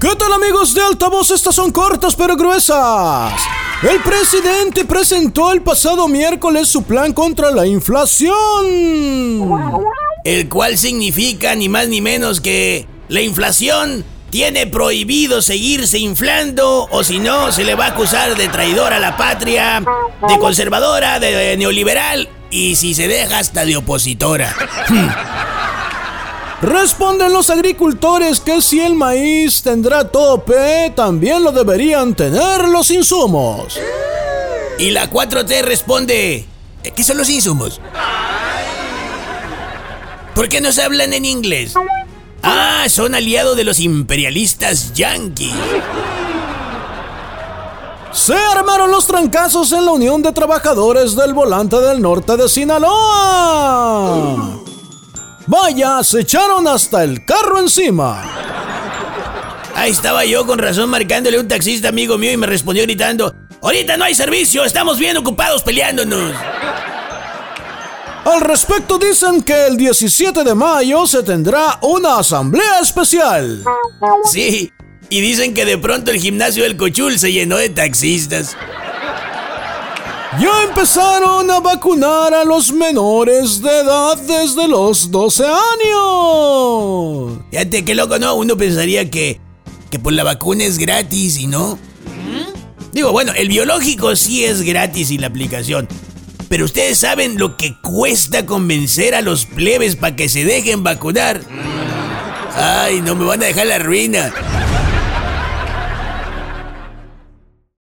¿Qué tal amigos de Altavoz? Estas son cortas pero gruesas. El presidente presentó el pasado miércoles su plan contra la inflación. El cual significa ni más ni menos que la inflación tiene prohibido seguirse inflando o si no se le va a acusar de traidor a la patria, de conservadora, de neoliberal y si se deja hasta de opositora. Responden los agricultores que si el maíz tendrá tope, también lo deberían tener los insumos. Y la 4T responde, ¿qué son los insumos? ¿Por qué no se hablan en inglés? Ah, son aliados de los imperialistas yanquis. Se armaron los trancazos en la Unión de Trabajadores del Volante del Norte de Sinaloa. Vaya, se echaron hasta el carro encima. Ahí estaba yo con razón marcándole a un taxista amigo mío y me respondió gritando, ahorita no hay servicio, estamos bien ocupados peleándonos. Al respecto dicen que el 17 de mayo se tendrá una asamblea especial. Sí, y dicen que de pronto el gimnasio del Cochul se llenó de taxistas. Ya empezaron a vacunar a los menores de edad desde los 12 años. Fíjate qué loco, ¿no? Uno pensaría que, que por la vacuna es gratis y no. Digo, bueno, el biológico sí es gratis y la aplicación. Pero ustedes saben lo que cuesta convencer a los plebes para que se dejen vacunar. Ay, no me van a dejar la ruina.